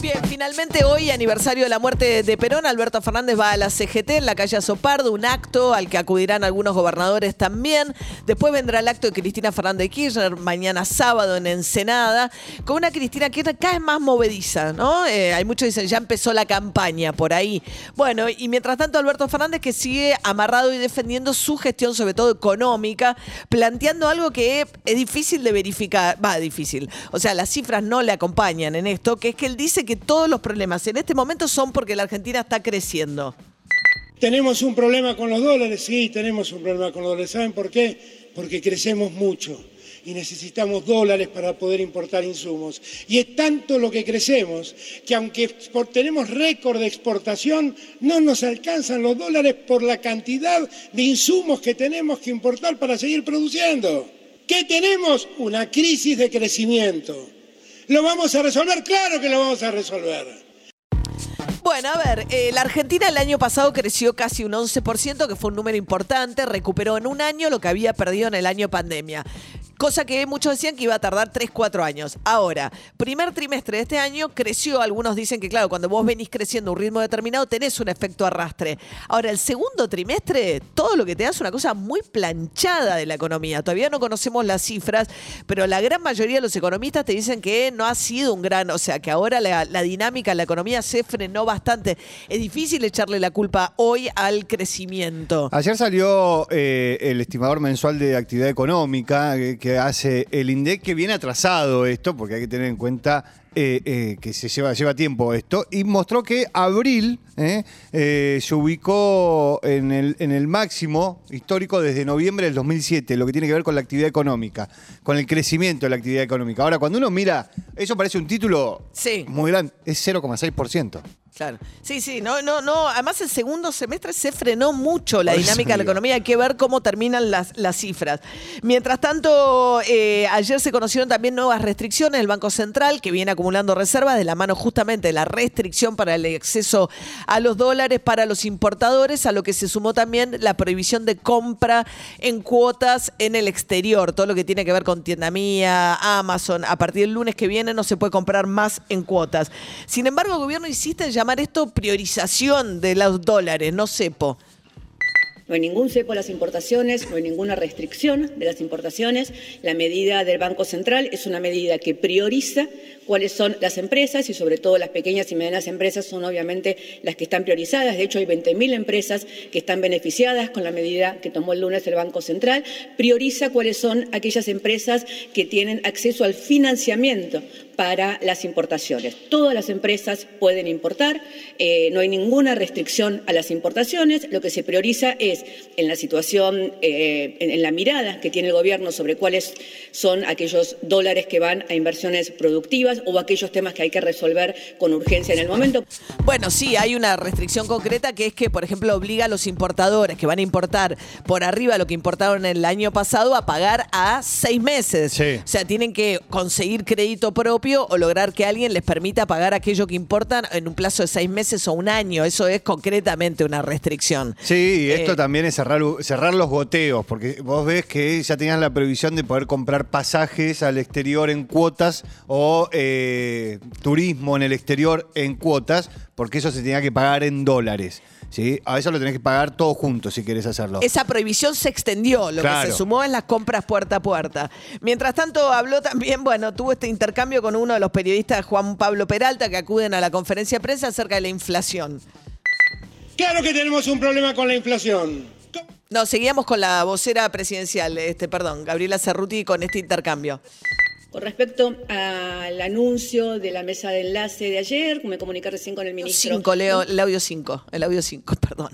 Bien, finalmente hoy, aniversario de la muerte de Perón, Alberto Fernández va a la CGT en la calle Azopardo, un acto al que acudirán algunos gobernadores también. Después vendrá el acto de Cristina Fernández de Kirchner, mañana sábado en Ensenada, con una Cristina Kirchner cada vez más movediza, ¿no? Eh, hay muchos que dicen, ya empezó la campaña por ahí. Bueno, y mientras tanto Alberto Fernández que sigue amarrado y defendiendo su gestión, sobre todo económica, planteando algo que es difícil de verificar, va, difícil. O sea, las cifras no le acompañan en esto, que es que él dice todos los problemas en este momento son porque la Argentina está creciendo. ¿Tenemos un problema con los dólares? Sí, tenemos un problema con los dólares. ¿Saben por qué? Porque crecemos mucho y necesitamos dólares para poder importar insumos. Y es tanto lo que crecemos que aunque tenemos récord de exportación, no nos alcanzan los dólares por la cantidad de insumos que tenemos que importar para seguir produciendo. ¿Qué tenemos? Una crisis de crecimiento. ¿Lo vamos a resolver? Claro que lo vamos a resolver. Bueno, a ver, eh, la Argentina el año pasado creció casi un 11%, que fue un número importante, recuperó en un año lo que había perdido en el año pandemia cosa que muchos decían que iba a tardar 3, 4 años. Ahora, primer trimestre de este año creció, algunos dicen que claro, cuando vos venís creciendo a un ritmo determinado tenés un efecto arrastre. Ahora, el segundo trimestre, todo lo que te da es una cosa muy planchada de la economía. Todavía no conocemos las cifras, pero la gran mayoría de los economistas te dicen que no ha sido un gran, o sea, que ahora la, dinámica de la economía se frenó bastante. Es difícil echarle la culpa hoy al crecimiento. Ayer salió eh, el estimador mensual de actividad económica, eh, que hace el INDEC, que viene atrasado esto, porque hay que tener en cuenta eh, eh, que se lleva, lleva tiempo esto, y mostró que abril eh, se ubicó en el, en el máximo histórico desde noviembre del 2007, lo que tiene que ver con la actividad económica, con el crecimiento de la actividad económica. Ahora, cuando uno mira, eso parece un título muy grande, es 0,6%. Claro. Sí, sí, no, no, no. Además, el segundo semestre se frenó mucho la dinámica de la economía. Hay que ver cómo terminan las, las cifras. Mientras tanto, eh, ayer se conocieron también nuevas restricciones del Banco Central, que viene acumulando reservas de la mano justamente de la restricción para el acceso a los dólares para los importadores, a lo que se sumó también la prohibición de compra en cuotas en el exterior. Todo lo que tiene que ver con tienda mía, Amazon. A partir del lunes que viene no se puede comprar más en cuotas. Sin embargo, el gobierno insiste en llamar esto priorización de los dólares, no cepo. No hay ningún cepo a las importaciones, no hay ninguna restricción de las importaciones. La medida del Banco Central es una medida que prioriza cuáles son las empresas y sobre todo las pequeñas y medianas empresas son obviamente las que están priorizadas. De hecho, hay 20.000 empresas que están beneficiadas con la medida que tomó el lunes el Banco Central. Prioriza cuáles son aquellas empresas que tienen acceso al financiamiento para las importaciones. Todas las empresas pueden importar, eh, no hay ninguna restricción a las importaciones. Lo que se prioriza es en la situación, eh, en, la mirada que tiene el Gobierno sobre cuáles son aquellos dólares que van a inversiones productivas o aquellos temas que hay que resolver con urgencia en el momento. Bueno, sí, hay una restricción concreta que es que, por ejemplo, obliga a los importadores que van a importar por arriba de lo que importaron el año pasado a pagar a seis meses. O sea, tienen que conseguir crédito propio o lograr que alguien les permita pagar aquello que importan en un plazo de seis meses o un año. Eso es concretamente una restricción. Sí, esto eh, también es cerrar, cerrar los goteos, porque vos ves que ya tenían la previsión de poder comprar pasajes al exterior en cuotas o eh, turismo en el exterior en cuotas, porque eso se tenía que pagar en dólares. ¿sí? A veces lo tenés que pagar todo junto si querés hacerlo. Esa prohibición se extendió, lo que se sumó en las compras puerta a puerta. Mientras tanto, habló también, bueno, tuvo este intercambio con uno de los periodistas, Juan Pablo Peralta, que acuden a la conferencia de prensa acerca de la inflación. Claro que tenemos un problema con la inflación. No, seguíamos con la vocera presidencial, este, perdón, Gabriela Cerruti, con este intercambio. Con respecto al anuncio de la mesa de enlace de ayer, me comuniqué recién con el ministro. Cinco, Leo, el audio 5, el audio 5, perdón.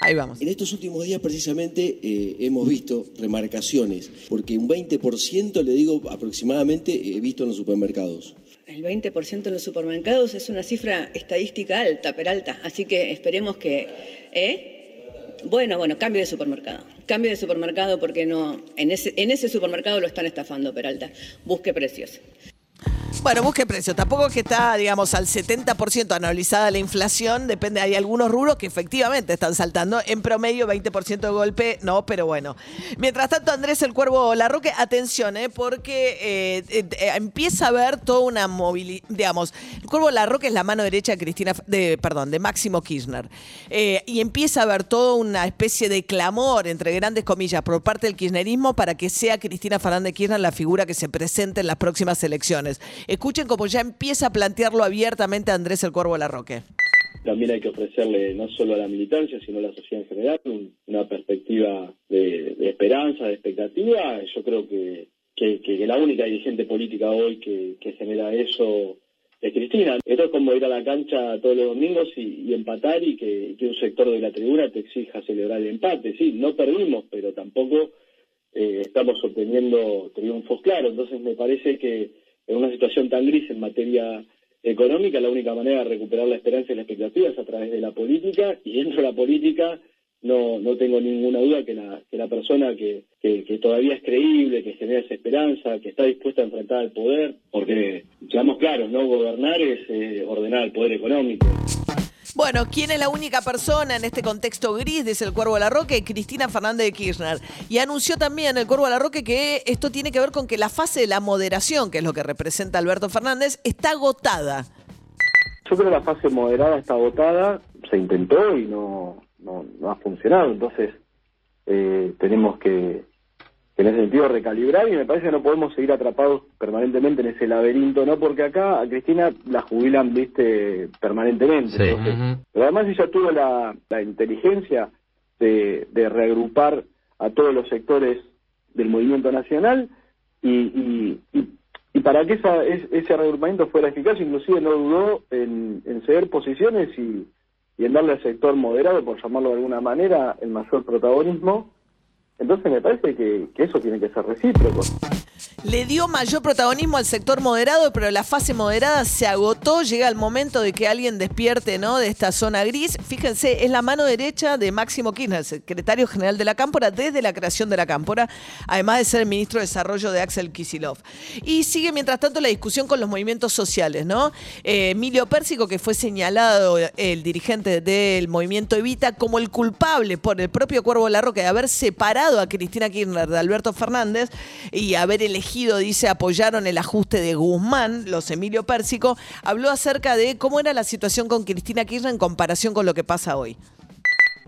Ahí vamos. En estos últimos días precisamente eh, hemos visto remarcaciones, porque un 20%, le digo aproximadamente, he visto en los supermercados. El 20% en los supermercados es una cifra estadística alta, peralta, así que esperemos que... ¿eh? Bueno, bueno, cambio de supermercado. Cambio de supermercado porque no, en ese, en ese supermercado lo están estafando, Peralta. Busque precios. Bueno, busque precio. Tampoco es que está, digamos, al 70% analizada la inflación. Depende, hay algunos rubros que efectivamente están saltando. En promedio, 20% de golpe, no, pero bueno. Mientras tanto, Andrés el Cuervo Larroque, atención, ¿eh? porque eh, eh, empieza a haber toda una movilidad. Digamos, el Cuervo Larroque es la mano derecha de Cristina, perdón, de Máximo Kirchner. Y empieza a haber toda una especie de clamor, entre grandes comillas, por parte del kirchnerismo para que sea Cristina Fernández Kirchner la figura que se presente en las próximas elecciones. Escuchen cómo ya empieza a plantearlo abiertamente Andrés el Cuervo Larroque. También hay que ofrecerle no solo a la militancia, sino a la sociedad en general un- una perspectiva de, esperanza, de expectativa. Yo creo que, que, la única dirigente política hoy que, genera eso es Cristina. Esto es como ir a la cancha todos los domingos y, empatar y que, que un sector de la tribuna te exija celebrar el empate. Sí, no perdimos, pero tampoco eh, estamos obteniendo triunfos claros. Entonces me parece que en una situación tan gris en materia económica, la única manera de recuperar la esperanza y la expectativa es a través de la política y dentro de la política no, no tengo ninguna duda que la, que la persona que, que, todavía es creíble, que genera esa esperanza, que está dispuesta a enfrentar al poder, porque seamos claros, no gobernar es eh, ordenar el poder económico. Bueno, ¿quién es la única persona en este contexto gris? Dice el Cuervo Larroque, Cristina Fernández de Kirchner. Y anunció también el Cuervo Larroque que esto tiene que ver con que la fase de la moderación, que es lo que representa Alberto Fernández, está agotada. Yo creo que la fase moderada está agotada, se intentó y no, no, ha funcionado, entonces eh, tenemos que en ese sentido recalibrar y me parece que no podemos seguir atrapados permanentemente en ese laberinto, ¿no? Porque acá a Cristina la jubilan, viste, permanentemente. Sí. entonces, pero además ella tuvo la, la inteligencia de, de reagrupar a todos los sectores del movimiento nacional y, y, y, y para que esa, es- ese reagrupamiento fuera eficaz, inclusive no dudó en, en ceder posiciones y, y en darle al sector moderado, por llamarlo de alguna manera, el mayor protagonismo. Entonces me parece que, que eso tiene que ser recíproco. Le dio mayor protagonismo al sector moderado, pero la fase moderada se agotó. Llega el momento de que alguien despierte ¿no? de esta zona gris. Fíjense, es la mano derecha de Máximo Kirchner, secretario general de la Cámpora, desde la creación de la Cámpora, además de ser ministro de Desarrollo de Axel Kisilov. Y sigue, mientras tanto, la discusión con los movimientos sociales. ¿no? Eh, Emilio Pérsico, que fue señalado el dirigente del movimiento Evita como el culpable por el propio Cuervo Larroque de haber separado a Cristina Kirchner de Alberto Fernández y haber elegido, dice, apoyaron el ajuste de Guzmán, los Emilio Pérsico, habló acerca de cómo era la situación con Cristina Kirchner en comparación con lo que pasa hoy.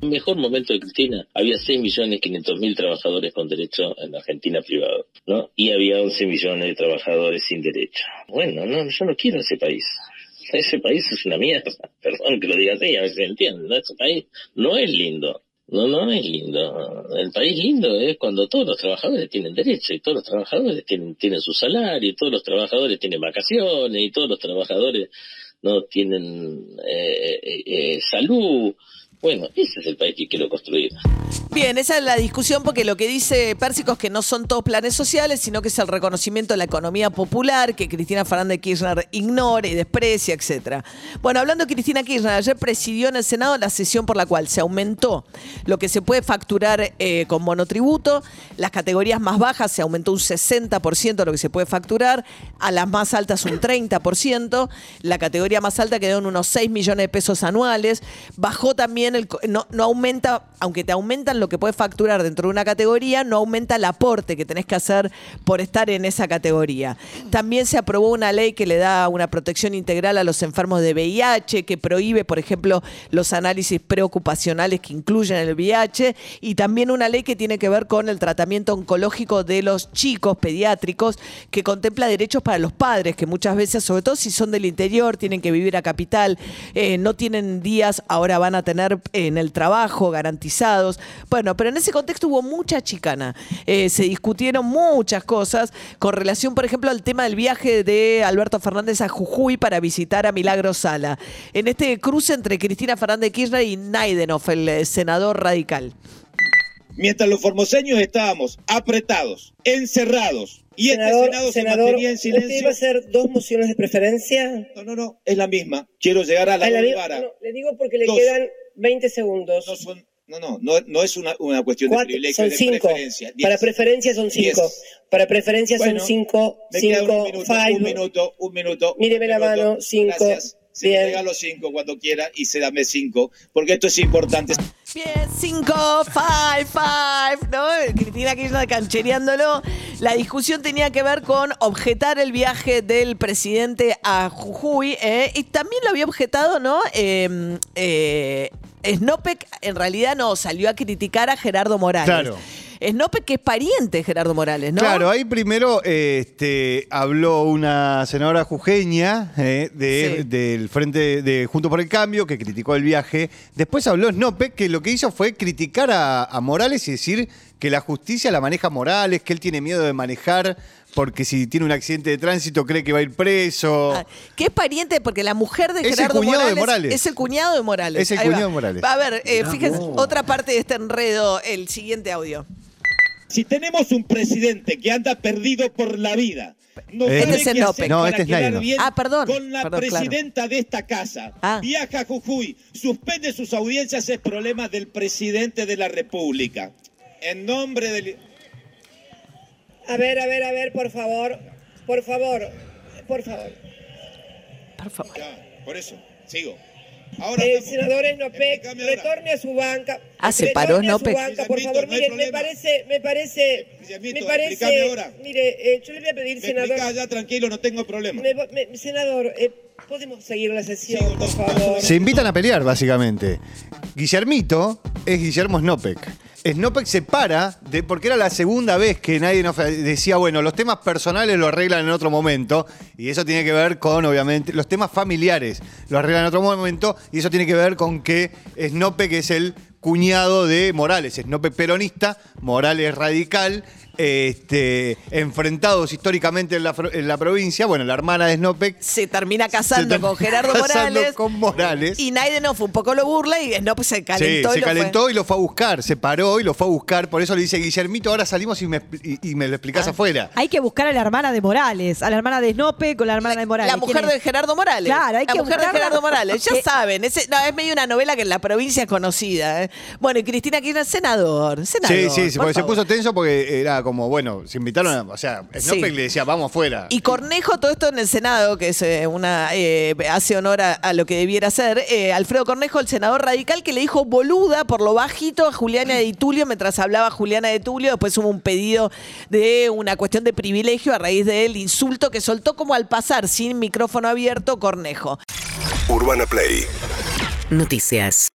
El mejor momento de Cristina, había 6.500.000 trabajadores con derecho en la Argentina privado, ¿no? Y había 11 millones de trabajadores sin derecho. Bueno, no, yo no quiero ese país. Ese país es una mierda. Perdón que lo diga así, a si me entienden. Ese país no es lindo. No, no es lindo. El país lindo es cuando todos los trabajadores tienen derecho y todos los trabajadores tienen, tienen su salario y todos los trabajadores tienen vacaciones y todos los trabajadores no tienen eh, eh, eh, salud. Bueno, ese es el país que quiero construir. Bien, esa es la discusión porque lo que dice Pérsico es que no son todos planes sociales, sino que es el reconocimiento de la economía popular que Cristina Fernández Kirchner ignora y desprecia, etcétera. Bueno, hablando de Cristina Kirchner, ayer presidió en el Senado la sesión por la cual se aumentó lo que se puede facturar eh, con monotributo, las categorías más bajas se aumentó un 60% lo que se puede facturar, a las más altas un 30%, la categoría más alta quedó en unos 6 millones de pesos anuales, bajó también el, no, no aumenta, aunque te aumentan lo que puedes facturar dentro de una categoría, no aumenta el aporte que tenés que hacer por estar en esa categoría. También se aprobó una ley que le da una protección integral a los enfermos de VIH, que prohíbe, por ejemplo, los análisis preocupacionales que incluyen el VIH, y también una ley que tiene que ver con el tratamiento oncológico de los chicos pediátricos, que contempla derechos para los padres, que muchas veces, sobre todo si son del interior, tienen que vivir a capital, eh, no tienen días, ahora van a tener en el trabajo garantizados. Bueno, pero en ese contexto hubo mucha chicana. Eh, se discutieron muchas cosas con relación, por ejemplo, al tema del viaje de Alberto Fernández a Jujuy para visitar a Milagro Sala. En este cruce entre Cristina Fernández Kirchner y Naidenov, el eh, senador radical. Mientras los formoseños estábamos apretados, encerrados, y este Senado se mantenía en silencio. ¿Usted iba a hacer dos mociones de preferencia? No, no, no, es la misma. Quiero llegar a la no, le digo porque le Dos. quedan 20 segundos. No son, No, no, no, no es una, una cuestión de privilegio, son de cinco. preferencia. Diez. Para preferencia son cinco. Diez. Para preferencia Bueno, son cinco, Me cinco, un minuto, five. un minuto, un minuto. Míreme un la mano, cinco. Gracias. Se Bien. me regalo cinco cuando quiera y se dame cinco, porque esto es importante. Bien, 5, 5, 5, ¿no? Cristina Kirchner canchereándolo. La discusión tenía que ver con objetar el viaje del presidente a Jujuy eh, y también lo había objetado, ¿no? Eh, eh, Snopek en realidad no, salió a criticar a Gerardo Morales. Claro. Snopek que es pariente de Gerardo Morales, ¿no? Claro, ahí primero este, habló una senadora jujeña eh, de- Sí. del Frente de Junto por el Cambio que criticó el viaje. Después habló Snope que lo que hizo fue criticar a, a Morales y decir que la justicia la maneja Morales, que él tiene miedo de manejar porque si tiene un accidente de tránsito cree que va a ir preso. Ah, Que es pariente, porque la mujer de Es el Gerardo cuñado de Morales, Morales. es el cuñado de Morales. Es el Ahí va. cuñado de Morales. A ver, eh, fíjense, otra parte de este enredo, el siguiente audio. Si tenemos un presidente que anda perdido por la vida, no Este sabe es qué el hacer López. No, para este es bien Ah, perdón, con la perdón, claro. presidenta de esta casa. Ah. Viaja a Jujuy, suspende sus audiencias, es problema del presidente de la República. En nombre del... A ver, a ver, a ver, por favor. Por favor. Por favor. Por favor. Ya, por eso, sigo. Ahora El estamos- senador Snopek, retorne a su banca. Ah, se Retorne paró a su Snopek. banca, por favor, no mire, me parece, me parece, Guillermito, me parece, ahora. mire, eh, yo le voy a pedir, Me senador, explica ya, tranquilo, no tengo problema. me- me- senador, eh, podemos seguir la sesión, Sigo, por favor. Se invitan a pelear, básicamente. Guillermito es Guillermo Snopek. Snopek se para, de, porque era la segunda vez que nadie nos decía, bueno, los temas personales lo arreglan en otro momento, y eso tiene que ver con, obviamente, los temas familiares lo arreglan en otro momento, y eso tiene que ver con que Snopek es el cuñado de Morales, Snopek peronista, Morales radical, este, enfrentados históricamente en la, en la provincia, bueno, la hermana de Snopek Se termina casando se con Gerardo casando Morales. con Morales. Y Naiden fue un poco lo burla y no, pues se calentó. Sí, y se lo fue- calentó y lo fue a buscar, se paró y lo fue a buscar. Por eso le dice, Guillermito, ahora salimos y me, y, y me lo explicás Ah. afuera. Hay que buscar a la hermana de Morales, a la hermana de Snope con la hermana de Morales. La mujer de Gerardo Morales. Claro, hay la que mujer de Gerardo Morales. Ya saben, ese- no, es medio una novela que en la provincia es conocida. ¿eh? Bueno, y Cristina Kirchner, senador. senador Sí, sí, por se puso tenso porque era como, bueno, se invitaron a. O sea, Snopek Sí. le decía, vamos afuera. Y Cornejo, todo esto en el Senado, que es eh, una eh, hace honor a, a lo que debiera ser. eh, Alfredo Cornejo, el senador radical, que le dijo boluda por lo bajito a Juliana de Tulio mientras hablaba Juliana de Tulio. Después hubo un pedido de una cuestión de privilegio a raíz del insulto que soltó como al pasar sin micrófono abierto Cornejo. Urbana Play Noticias.